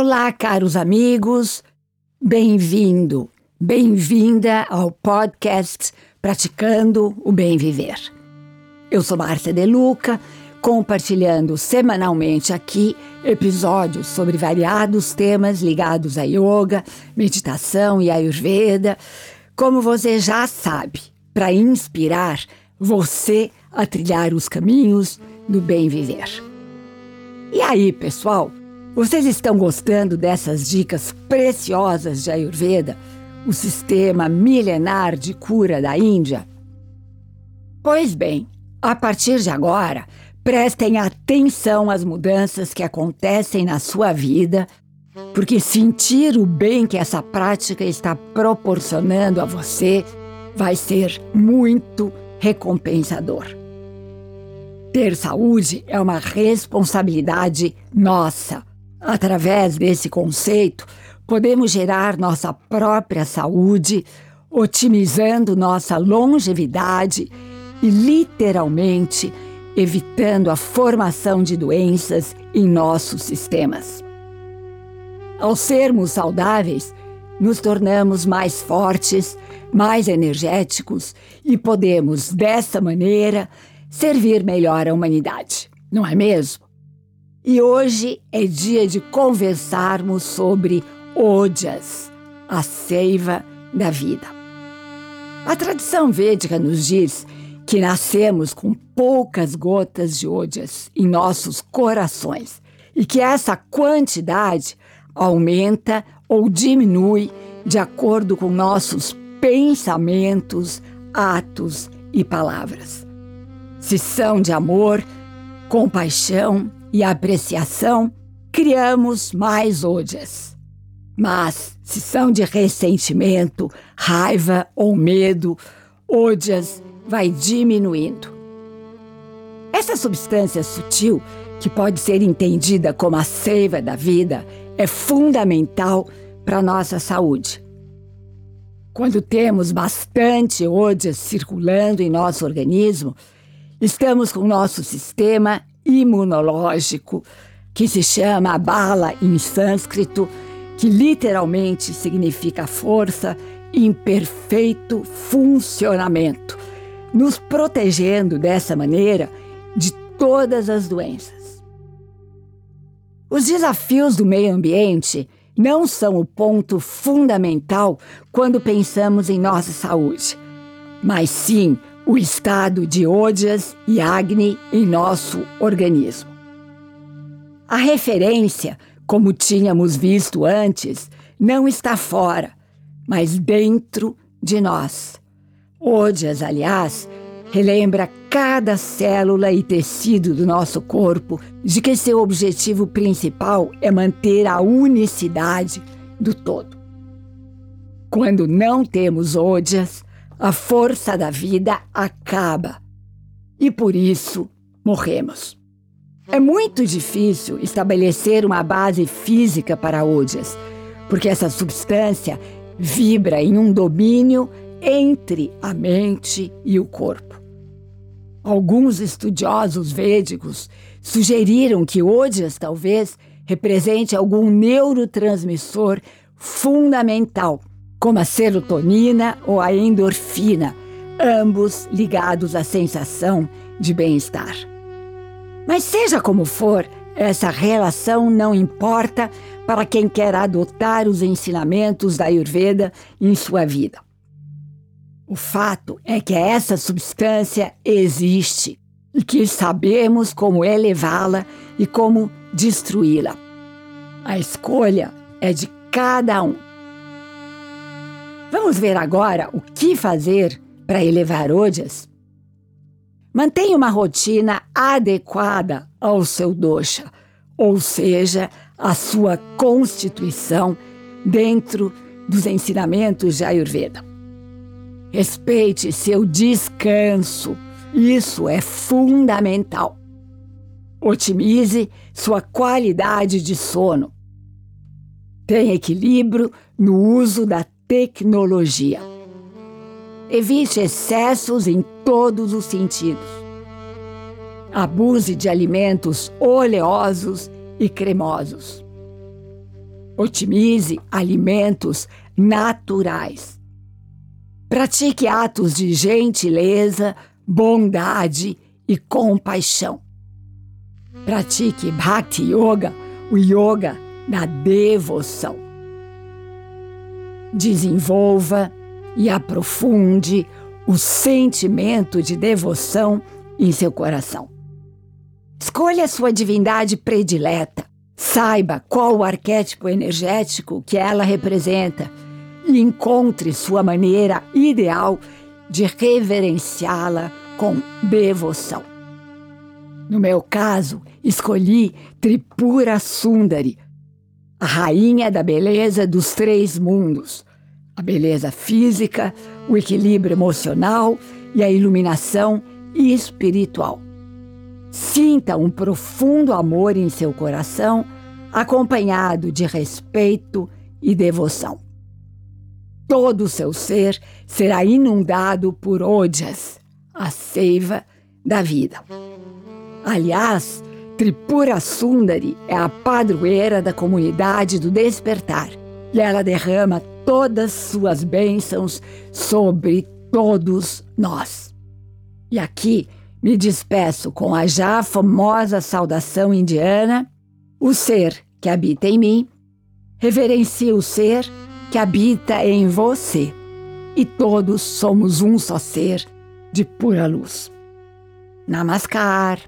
Olá, caros amigos, bem-vindo, bem-vinda ao podcast Praticando o Bem Viver. Eu sou Márcia De Luca, compartilhando semanalmente aqui episódios sobre variados temas ligados a yoga, meditação e ayurveda, como você já sabe, para inspirar você a trilhar os caminhos do bem viver. E aí, pessoal? Vocês estão gostando dessas dicas preciosas de Ayurveda, o sistema milenar de cura da Índia? Pois bem, a partir de agora, prestem atenção às mudanças que acontecem na sua vida, porque sentir o bem que essa prática está proporcionando a você vai ser muito recompensador. Ter saúde é uma responsabilidade nossa Através desse conceito, podemos gerar nossa própria saúde, otimizando nossa longevidade e, literalmente, evitando a formação de doenças em nossos sistemas. Ao sermos saudáveis, nos tornamos mais fortes, mais energéticos e podemos, dessa maneira, servir melhor à humanidade, não é mesmo? E hoje é dia de conversarmos sobre Ojas, a seiva da vida. A tradição védica nos diz que nascemos com poucas gotas de Ojas em nossos corações e que essa quantidade aumenta ou diminui de acordo com nossos pensamentos, atos e palavras. Se são de amor, compaixão, e apreciação, criamos mais odias. Mas, se são de ressentimento, raiva ou medo, odias vai diminuindo. Essa substância sutil, que pode ser entendida como a seiva da vida, é fundamental para nossa saúde. Quando temos bastante odias circulando em nosso organismo, estamos com nosso sistema imunológico, que se chama bala em sânscrito, que literalmente significa força em perfeito funcionamento, nos protegendo dessa maneira de todas as doenças. Os desafios do meio ambiente não são o ponto fundamental quando pensamos em nossa saúde, mas sim o estado de Ojas e Agni em nosso organismo. A referência, como tínhamos visto antes, não está fora, mas dentro de nós. Ojas, aliás, relembra cada célula e tecido do nosso corpo de que seu objetivo principal é manter a unicidade do todo. Quando não temos Ojas, a força da vida acaba e por isso morremos. É muito difícil estabelecer uma base física para Ojas, porque essa substância vibra em um domínio entre a mente e o corpo. Alguns estudiosos védicos sugeriram que Ojas talvez represente algum neurotransmissor fundamental como a serotonina ou a endorfina, ambos ligados à sensação de bem-estar. Mas seja como for, essa relação não importa para quem quer adotar os ensinamentos da Ayurveda em sua vida. O fato é que essa substância existe e que sabemos como elevá-la e como destruí-la. A escolha é de cada um. Vamos ver agora o que fazer para elevar Ojas? Mantenha uma rotina adequada ao seu dosha, ou seja, a sua constituição dentro dos ensinamentos de Ayurveda. Respeite seu descanso, isso é fundamental. Otimize sua qualidade de sono. Tenha equilíbrio no uso da tecnologia. Evite excessos em todos os sentidos. Abuse de alimentos oleosos e cremosos. Otimize alimentos naturais. Pratique atos de gentileza, bondade e compaixão. Pratique Bhakti Yoga, o yoga da devoção. Desenvolva e aprofunde o sentimento de devoção em seu coração. Escolha a sua divindade predileta. Saiba qual o arquétipo energético que ela representa e encontre sua maneira ideal de reverenciá-la com devoção. No meu caso, escolhi Tripura Sundari, a rainha da beleza dos três mundos: a beleza física, o equilíbrio emocional e a iluminação espiritual. Sinta um profundo amor em seu coração, acompanhado de respeito e devoção. Todo o seu ser será inundado por Ojas, a seiva da vida. Aliás, Tripura Sundari é a padroeira da comunidade do despertar e ela derrama todas suas bênçãos sobre todos nós. E aqui me despeço com a já famosa saudação indiana: o ser que habita em mim reverencia o ser que habita em você. E todos somos um só ser de pura luz. Namaskar.